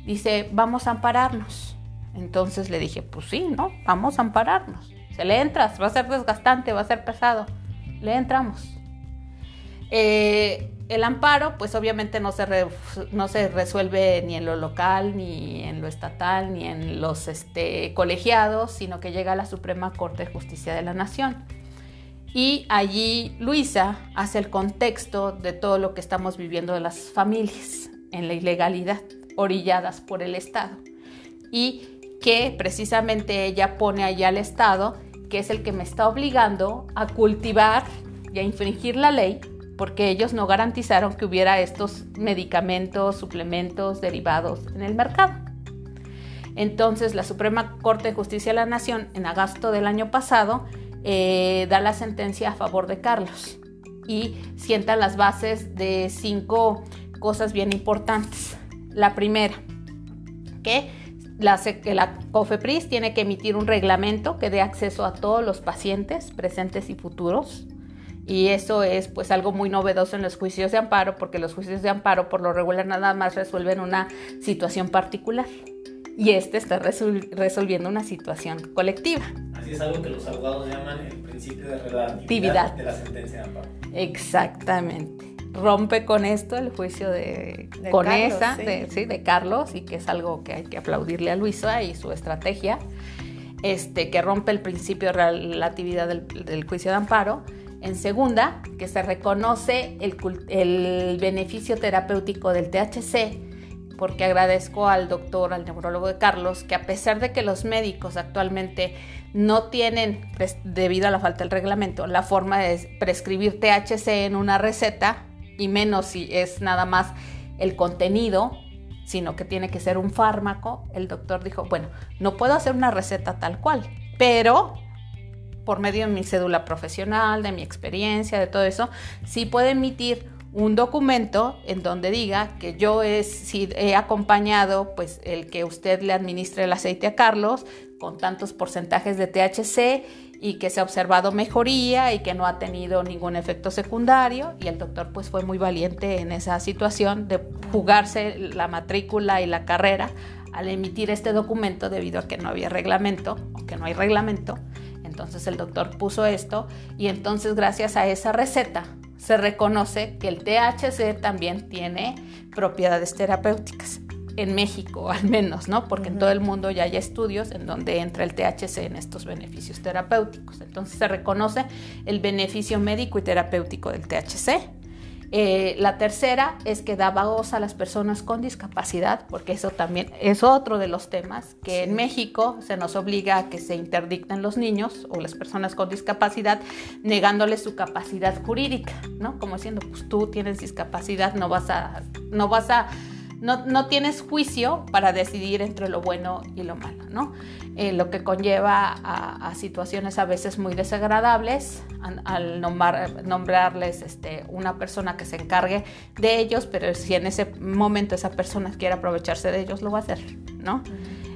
dice, vamos a ampararnos. Entonces le dije, pues sí, ¿no? Vamos a ampararnos. Se le entras, va a ser desgastante, va a ser pesado. Le entramos. Eh, el amparo, pues obviamente no se, no se resuelve ni en lo local, ni en lo estatal, ni en los este, colegiados, sino que llega a la Suprema Corte de Justicia de la Nación. Y allí Luisa hace el contexto de todo lo que estamos viviendo de las familias en la ilegalidad, orilladas por el Estado. Y que precisamente ella pone allá al Estado, que es el que me está obligando a cultivar y a infringir la ley porque ellos no garantizaron que hubiera estos medicamentos, suplementos, derivados en el mercado. Entonces, la Suprema Corte de Justicia de la Nación, en agosto del año pasado, eh, da la sentencia a favor de Carlos y sienta las bases de cinco cosas bien importantes. La primera, que la, la, COFEPRIS tiene que emitir un reglamento que dé acceso a todos los pacientes presentes y futuros y eso es pues algo muy novedoso en los juicios de amparo porque los juicios de amparo por lo regular nada más resuelven una situación particular y este está resolviendo una situación colectiva. Así es algo que los abogados llaman el principio de relatividad de la sentencia de amparo. Exactamente. Rompe con esto el juicio de, con esa, De, sí, de Carlos, y que es algo que hay que aplaudirle a Luisa y su estrategia, este, que rompe el principio de relatividad del, del juicio de amparo en segunda, que se reconoce el, beneficio terapéutico del THC, porque agradezco al doctor, al neurólogo de Carlos, que a pesar de que los médicos actualmente no tienen, debido a la falta del reglamento, la forma de prescribir THC en una receta, y menos si es nada más el contenido, sino que tiene que ser un fármaco, el doctor dijo, bueno, no puedo hacer una receta tal cual, pero por medio de mi cédula profesional, de mi experiencia, de todo eso, sí puede emitir un documento en donde diga que yo he acompañado pues el que usted le administre el aceite a Carlos con tantos porcentajes de THC y que se ha observado mejoría y que no ha tenido ningún efecto secundario. Y el doctor pues fue muy valiente en esa situación de jugarse la matrícula y la carrera al emitir este documento debido a que no había reglamento o que no hay reglamento entonces el doctor puso esto y entonces gracias a esa receta se reconoce que el THC también tiene propiedades terapéuticas. en México al menos, ¿no? Porque en todo el mundo ya hay estudios en donde entra el THC en estos beneficios terapéuticos. Entonces se reconoce el beneficio médico y terapéutico del THC. Eh, la tercera es que da voz a las personas con discapacidad, porque eso también es otro de los temas, que en México se nos obliga a que se interdicten los niños o las personas con discapacidad, negándoles su capacidad jurídica, ¿no? Como diciendo, pues tú tienes discapacidad, no vas a, no vas a no, tienes juicio para decidir entre lo bueno y lo malo, ¿no? Eh, lo que conlleva a, situaciones a veces muy desagradables al, nombrarles este, una persona que se encargue de ellos, pero si en ese momento esa persona quiere aprovecharse de ellos, lo va a hacer, ¿no?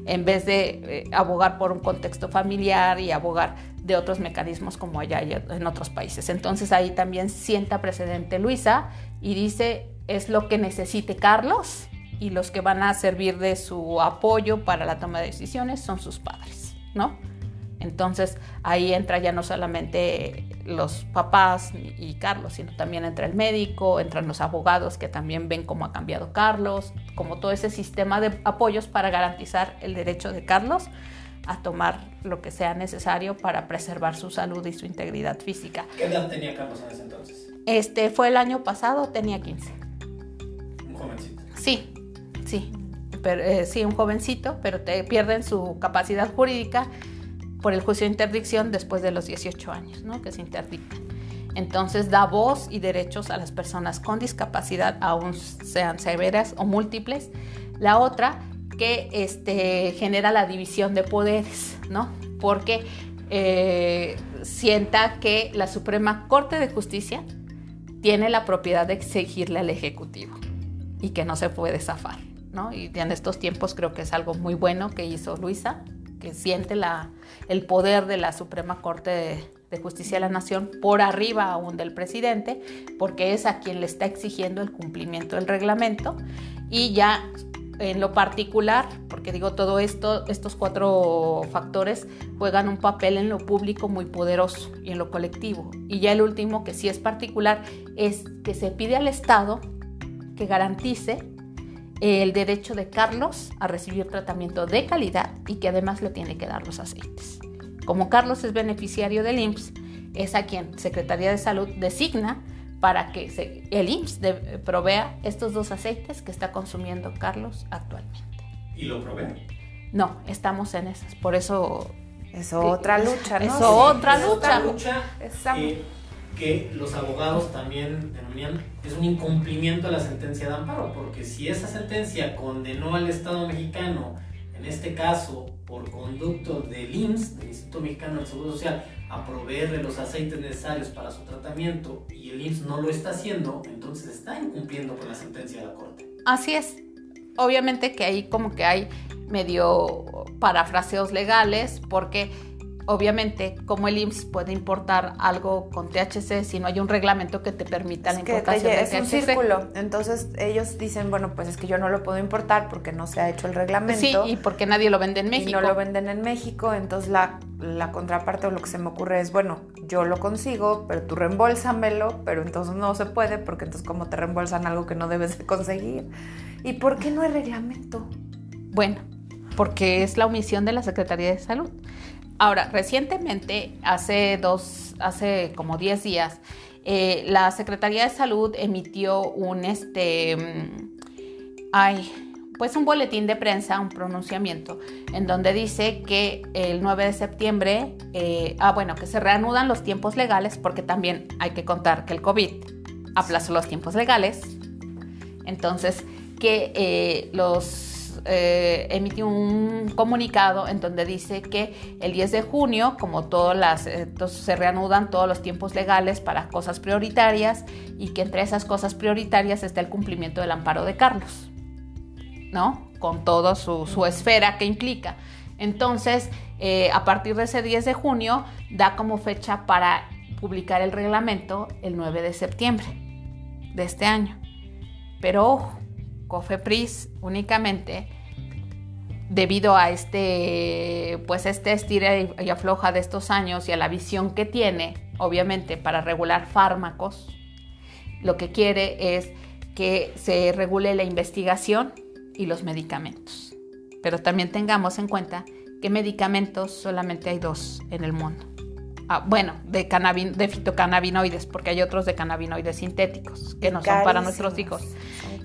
En vez de eh, abogar por un contexto familiar y abogar de otros mecanismos como allá en otros países. Entonces ahí también sienta precedente Luisa y dice, es lo que necesite Carlos y los que van a servir de su apoyo para la toma de decisiones son sus padres, ¿no? Entonces ahí entra ya no solamente los papás y Carlos, sino también entra el médico, entran los abogados que también ven cómo ha cambiado Carlos, como todo ese sistema de apoyos para garantizar el derecho de Carlos a tomar lo que sea necesario para preservar su salud y su integridad física. ¿Qué edad tenía Carlos en ese entonces? Este fue el año pasado, tenía 15. Un jovencito. Sí, sí, pero, eh, sí, un jovencito, pero te pierden su capacidad jurídica por el juicio de interdicción después de los 18 años, ¿no? Que se interdictan. Entonces da voz y derechos a las personas con discapacidad, aun sean severas o múltiples. La otra, que este, genera la división de poderes, ¿no? Porque eh, sienta que la Suprema Corte de Justicia tiene la propiedad de exigirle al Ejecutivo y que no se puede zafar. Y en estos tiempos creo que es algo muy bueno que hizo Luisa, que siente la, el poder de la Suprema Corte de, Justicia de la Nación por arriba aún del presidente, porque es a quien le está exigiendo el cumplimiento del reglamento y ya en lo particular, porque digo todo esto, estos cuatro factores juegan un papel en lo público muy poderoso y en lo colectivo. Y ya el último, que sí es particular, es que se pide al Estado que garantice el derecho de Carlos a recibir tratamiento de calidad y que además le tiene que dar los aceites. Como Carlos es beneficiario del IMSS, es a quien Secretaría de Salud designa para que el IMSS provea estos dos aceites que está consumiendo Carlos actualmente. ¿Y lo provee? No, estamos en esas. Por eso... Es otra lucha, ¿no? Es otra lucha. lucha que los abogados también denominan es un incumplimiento de la sentencia de amparo, porque si esa sentencia condenó al Estado mexicano, en este caso por conducto del IMSS, del Instituto Mexicano del Seguro Social, a proveerle los aceites necesarios para su tratamiento y el IMSS no lo está haciendo, entonces está incumpliendo con la sentencia de la Corte. Así es. Obviamente que ahí como que hay medio parafraseos legales, porque obviamente, como el IMSS puede importar algo con THC si no hay un reglamento que te permita la importación de es un círculo. Entonces ellos dicen, bueno, pues es que yo no lo puedo importar porque no se ha hecho el reglamento. Sí, y porque nadie lo vende en México. Y no lo venden en México. Entonces la, la contraparte o lo que se me ocurre es, bueno, yo lo consigo, pero tú reembolsamelo, pero entonces no se puede porque entonces como te reembolsan algo que no debes de conseguir. ¿Y por qué no hay reglamento? Bueno, porque es la omisión de la Secretaría de Salud. Ahora, recientemente, hace dos, hace como 10 días, eh, la Secretaría de Salud emitió un, este, mm, ay, pues un boletín de prensa, un pronunciamiento, en donde dice que el 9 de septiembre, eh, ah, bueno, que se reanudan los tiempos legales, porque también hay que contar que el COVID aplazó los tiempos legales. Entonces, que eh, los eh, emitió un comunicado en donde dice que el 10 de junio, como todas las, eh, se reanudan todos los tiempos legales para cosas prioritarias y que entre esas cosas prioritarias está el cumplimiento del amparo de Carlos, ¿no? Con toda su, esfera que implica. Entonces, eh, a partir de ese 10 de junio, da como fecha para publicar el reglamento el 9 de septiembre de este año. Pero ojo, COFEPRIS únicamente debido a este pues este estira y afloja de estos años y a la visión que tiene obviamente para regular fármacos lo que quiere es que se regule la investigación y los medicamentos. Pero también tengamos en cuenta que medicamentos solamente hay dos en el mundo. Ah, bueno, de, de fitocannabinoides, porque hay otros de cannabinoides sintéticos que no son para nuestros hijos.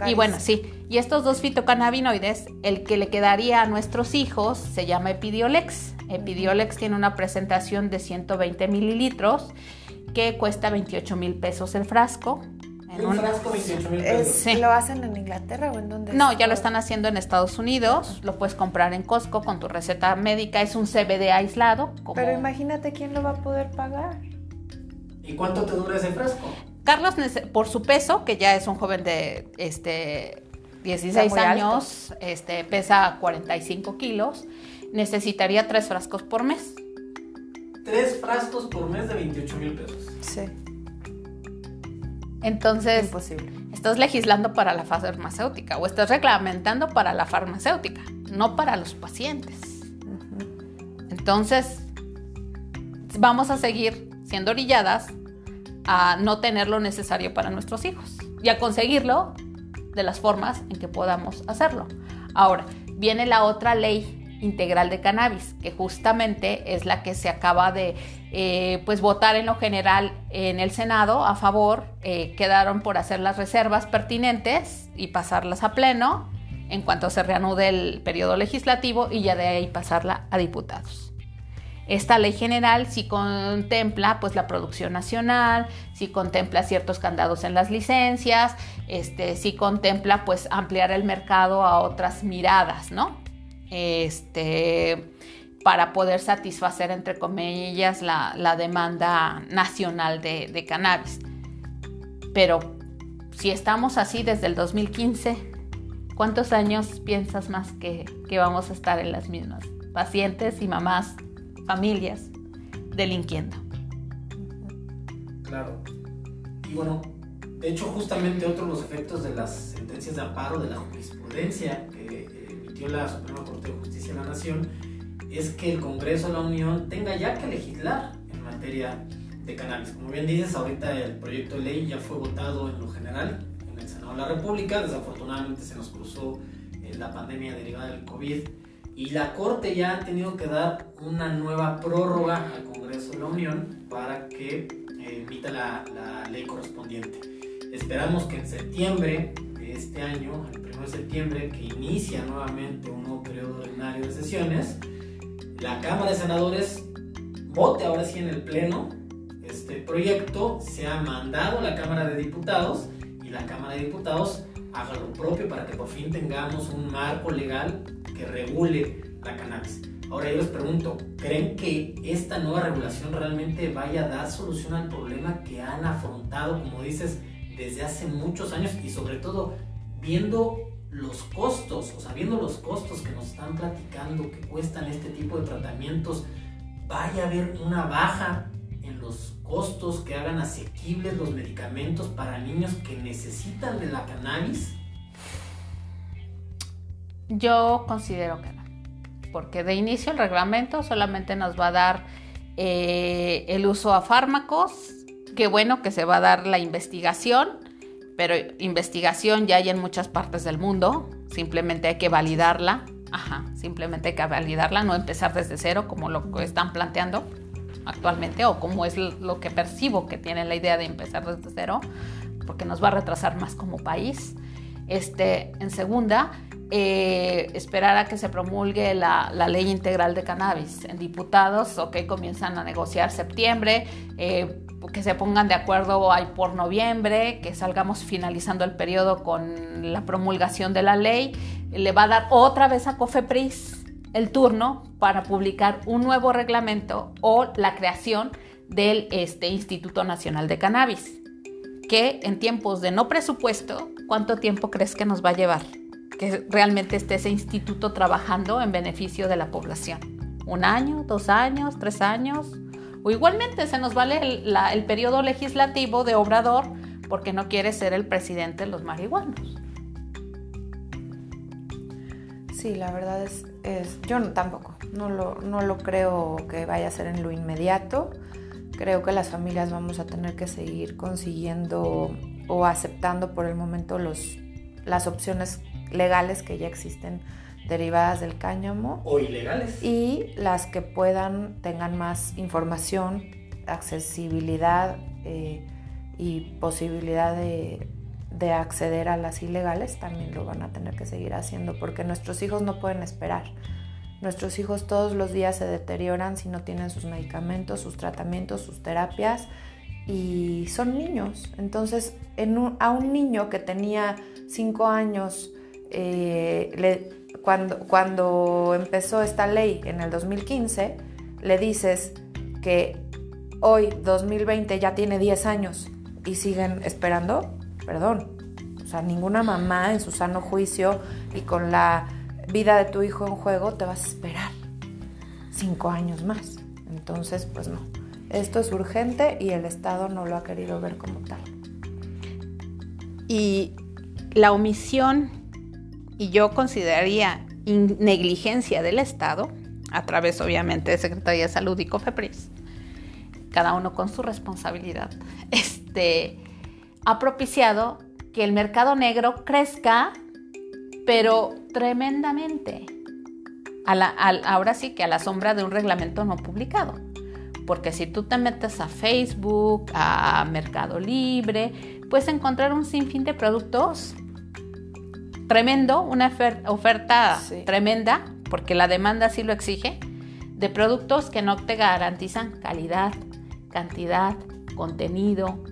Y bueno, sí, y estos dos fitocannabinoides, el que le quedaría a nuestros hijos se llama Epidiolex. Epidiolex tiene una presentación de 120 mililitros que cuesta 28 mil pesos el frasco un, frasco 28 mil pesos. ¿Lo hacen en Inglaterra o en dónde? No, ya lo están haciendo en Estados Unidos. Lo puedes comprar en Costco con tu receta médica. Es un CBD aislado. Pero imagínate quién lo va a poder pagar. ¿Y cuánto te dura ese frasco? Carlos, por su peso, que ya es un joven de este 16 años, este, pesa 45 kilos, necesitaría tres frascos por mes. Tres frascos por mes de 28 mil pesos. Sí. Entonces, Imposible. estás legislando para la farmacéutica o estás reglamentando para la farmacéutica, no para los pacientes. Entonces, vamos a seguir siendo orilladas a no tener lo necesario para nuestros hijos y a conseguirlo de las formas en que podamos hacerlo. Ahora, viene la otra ley integral de cannabis, que justamente es la que se acaba de eh, pues votar en lo general en el Senado a favor. Eh, quedaron por hacer las reservas pertinentes y pasarlas a pleno en cuanto se reanude el periodo legislativo y ya de ahí pasarla a diputados. Esta ley general sí contempla pues la producción nacional, sí contempla ciertos candados en las licencias, este, sí contempla pues ampliar el mercado a otras miradas, ¿no? este, para poder satisfacer, entre comillas, la, demanda nacional de, cannabis. Pero si estamos así desde el 2015, ¿cuántos años piensas más que, que vamos a estar en las mismas? Pacientes y mamás, familias, delinquiendo. Claro. Y bueno, de hecho, justamente otro de los efectos de las sentencias de amparo de la jurisprudencia que la Suprema Corte de Justicia de la Nación es que el Congreso de la Unión tenga ya que legislar en materia de cannabis. Como bien dices, ahorita el proyecto de ley ya fue votado en lo general en el Senado de la República. Desafortunadamente se nos cruzó eh, la pandemia derivada del COVID y la Corte ya ha tenido que dar una nueva prórroga al Congreso de la Unión para que eh, emita la, la ley correspondiente. Esperamos que en septiembre este año, el 1 de septiembre, que inicia nuevamente un nuevo periodo ordinario de sesiones, la Cámara de Senadores vote ahora sí en el Pleno este proyecto, se ha mandado a la Cámara de Diputados y la Cámara de Diputados haga lo propio para que por fin tengamos un marco legal que regule la cannabis. Ahora yo les pregunto, ¿creen que esta nueva regulación realmente vaya a dar solución al problema que han afrontado, como dices, desde hace muchos años y sobre todo viendo los costos, o sea, viendo los costos que nos están platicando que cuestan este tipo de tratamientos, vaya a haber una baja en los costos que hagan asequibles los medicamentos para niños que necesitan de la cannabis? Yo considero que no, porque de inicio el reglamento solamente nos va a dar eh, el uso a fármacos, qué bueno que se va a dar la investigación, pero investigación ya hay en muchas partes del mundo, simplemente hay que validarla, ajá, simplemente hay que validarla, no empezar desde cero como lo que están planteando actualmente o como es lo que percibo que tienen la idea de empezar desde cero, porque nos va a retrasar más como país. Este, en segunda, eh, esperar a que se promulgue la, ley integral de cannabis. En diputados, ok, comienzan a negociar septiembre, eh, que se pongan de acuerdo ahí por noviembre, que salgamos finalizando el periodo con la promulgación de la ley. Le va a dar otra vez a COFEPRIS el turno para publicar un nuevo reglamento o la creación del este, Instituto Nacional de Cannabis, que en tiempos de no presupuesto, ¿cuánto tiempo crees que nos va a llevar? que realmente esté ese instituto trabajando en beneficio de la población. Un año, dos años, tres años. Igualmente se nos vale el, periodo legislativo de Obrador porque no quiere ser el presidente de los marihuanos. Sí, la verdad es, es yo tampoco, no lo, no lo creo que vaya a ser en lo inmediato. Creo que las familias vamos a tener que seguir consiguiendo o aceptando por el momento los, las opciones legales que ya existen derivadas del cáñamo. O ilegales. Y las que puedan, tengan más información, accesibilidad eh, y posibilidad de, de acceder a las ilegales, también lo van a tener que seguir haciendo, porque nuestros hijos no pueden esperar. Nuestros hijos todos los días se deterioran si no tienen sus medicamentos, sus tratamientos, sus terapias y son niños. Entonces, a un niño que tenía 5 años, eh, cuando, cuando empezó esta ley en el 2015, le dices que hoy, 2020, ya tiene 10 años y siguen esperando, perdón. O sea, ninguna mamá en su sano juicio y con la vida de tu hijo en juego te vas a esperar cinco años más. Entonces, pues no. Esto es urgente y el Estado no lo ha querido ver como tal. Y la omisión, y yo consideraría negligencia del Estado, a través obviamente de Secretaría de Salud y COFEPRIS, cada uno con su responsabilidad, (laughs) este, ha propiciado que el mercado negro crezca pero tremendamente. ahora sí que a la sombra de un reglamento no publicado. Porque si tú te metes a Facebook, a Mercado Libre, puedes encontrar un sinfín de productos tremendo, una oferta tremenda, porque la demanda sí lo exige, de productos que no te garantizan calidad, cantidad, contenido,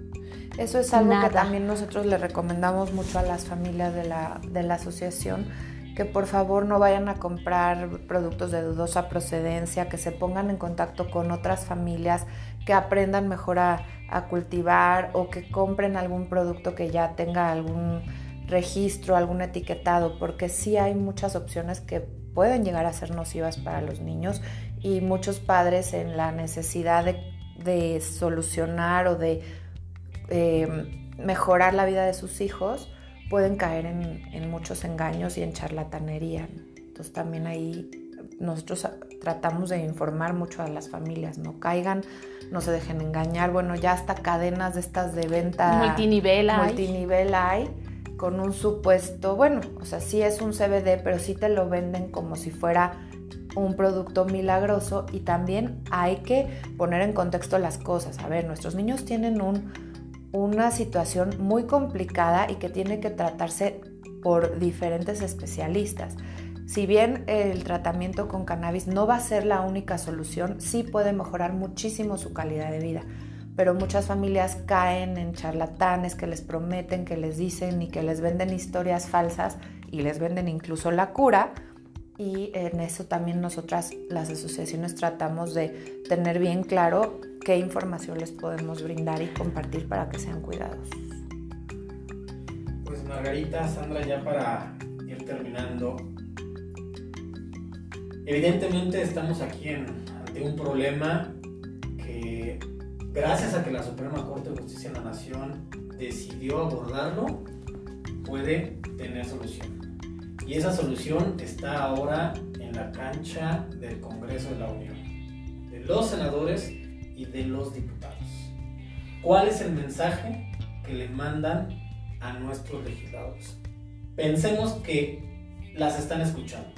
eso es algo que también nosotros le recomendamos mucho a las familias de la, de la asociación, que por favor no vayan a comprar productos de dudosa procedencia, que se pongan en contacto con otras familias, que aprendan mejor a, cultivar o que compren algún producto que ya tenga algún registro, algún etiquetado, porque sí hay muchas opciones que pueden llegar a ser nocivas para los niños y muchos padres en la necesidad de, de solucionar o de eh, mejorar la vida de sus hijos, pueden caer en, muchos engaños y en charlatanería. Entonces también ahí nosotros tratamos de informar mucho a las familias, no caigan, no se dejen engañar. Bueno, ya hasta cadenas de estas de venta multinivel hay. multinivel hay con un supuesto, bueno, o sea, sí es un CBD, pero sí te lo venden como si fuera un producto milagroso y también hay que poner en contexto las cosas. A ver, nuestros niños tienen un una situación muy complicada y que tiene que tratarse por diferentes especialistas. Si bien el tratamiento con cannabis no va a ser la única solución, sí puede mejorar muchísimo su calidad de vida. Pero muchas familias caen en charlatanes que les prometen, que les dicen y que les venden historias falsas y les venden incluso la cura. Y en eso también nosotras, las asociaciones, tratamos de tener bien claro qué información les podemos brindar y compartir para que sean cuidados. Pues Margarita, Sandra, ya para ir terminando, evidentemente estamos aquí ante un problema gracias a que la Suprema Corte de Justicia de la Nación decidió abordarlo, puede tener solución. Y esa solución está ahora en la cancha del Congreso de la Unión, de los senadores y de los diputados. ¿Cuál es el mensaje que le mandan a nuestros legisladores? Pensemos que las están escuchando,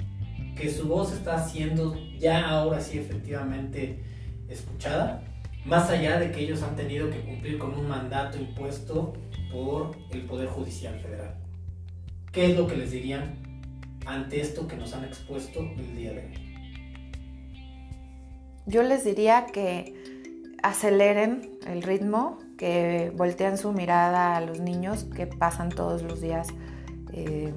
que su voz está siendo ya ahora sí efectivamente escuchada, más allá de que ellos han tenido que cumplir con un mandato impuesto por el Poder Judicial Federal. ¿Qué es lo que les dirían ante esto que nos han expuesto el día de hoy? Yo les diría que aceleren el ritmo, que volteen su mirada a los niños que pasan todos los días eh,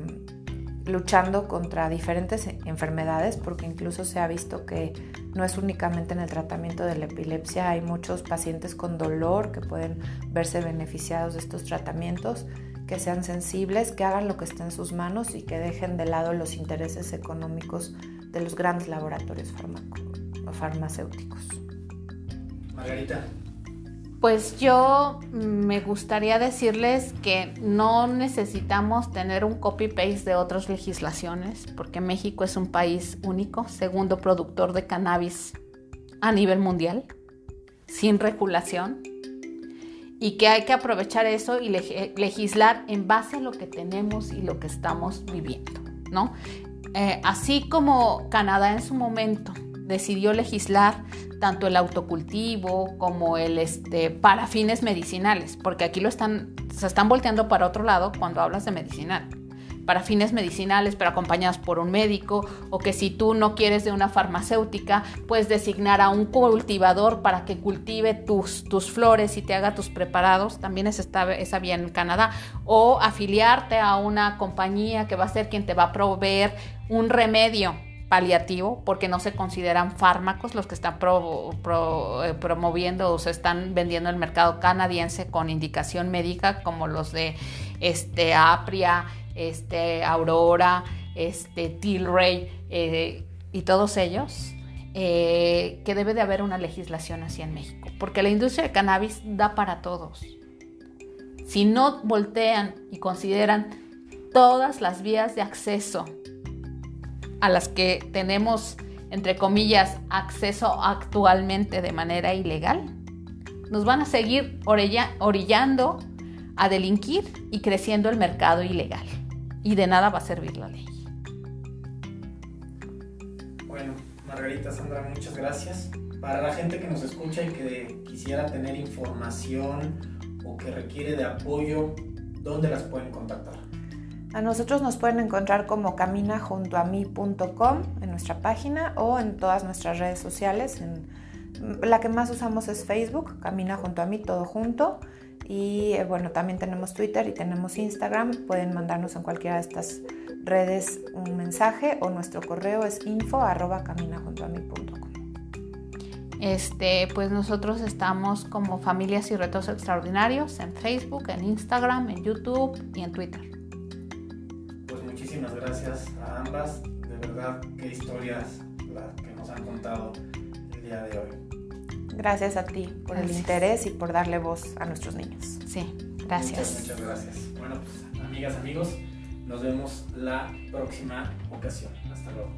luchando contra diferentes enfermedades, porque incluso se ha visto que no es únicamente en el tratamiento de la epilepsia, hay muchos pacientes con dolor que pueden verse beneficiados de estos tratamientos, que sean sensibles, que hagan lo que esté en sus manos y que dejen de lado los intereses económicos de los grandes laboratorios farmacéuticos. Margarita. Pues yo me gustaría decirles que no necesitamos tener un copy-paste de otras legislaciones, porque México es un país único, segundo productor de cannabis a nivel mundial, sin regulación. y que hay que aprovechar eso y legislar en base a lo que tenemos y lo que estamos viviendo, ¿no? Eh, así como Canadá en su momento decidió legislar tanto el autocultivo como el este, para fines medicinales, porque aquí lo están, se están volteando para otro lado cuando hablas de medicinal. Para fines medicinales, pero acompañados por un médico, o que si tú no quieres de una farmacéutica, puedes designar a un cultivador para que cultive tus, tus flores y te haga tus preparados, también es esta, esa vía en Canadá, o afiliarte a una compañía que va a ser quien te va a proveer un remedio paliativo, porque no se consideran fármacos los que están eh, promoviendo o se están vendiendo en el mercado canadiense con indicación médica, como los de este, Apria, este, Aurora, este, Tilray eh, y todos ellos, eh, que debe de haber una legislación así en México, porque la industria de cannabis da para todos. Si no voltean y consideran todas las vías de acceso a las que tenemos, entre comillas, acceso actualmente de manera ilegal, nos van a seguir orillando a delinquir y creciendo el mercado ilegal y de nada va a servir la ley. Bueno, Margarita, Sandra, muchas gracias. Para la gente que nos escucha y que quisiera tener información o que requiere de apoyo, ¿dónde las pueden contactar? A nosotros nos pueden encontrar como caminajuntoami.com en nuestra página o en todas nuestras redes sociales. La que más usamos es Facebook, Camina Junto a mí, todo junto. Y eh, bueno, también tenemos Twitter y tenemos Instagram. Pueden mandarnos en cualquiera de estas redes un mensaje o nuestro correo es info arroba Este, pues nosotros estamos como Familias y Retos Extraordinarios en Facebook, en Instagram, en YouTube y en Twitter. Muchísimas gracias a ambas. De verdad, qué historias las que nos han contado el día de hoy. Gracias a ti por el interés y por darle voz a nuestros niños. Sí, gracias. Muchas, muchas gracias. Bueno, pues amigas, amigos, nos vemos la próxima ocasión. Hasta luego.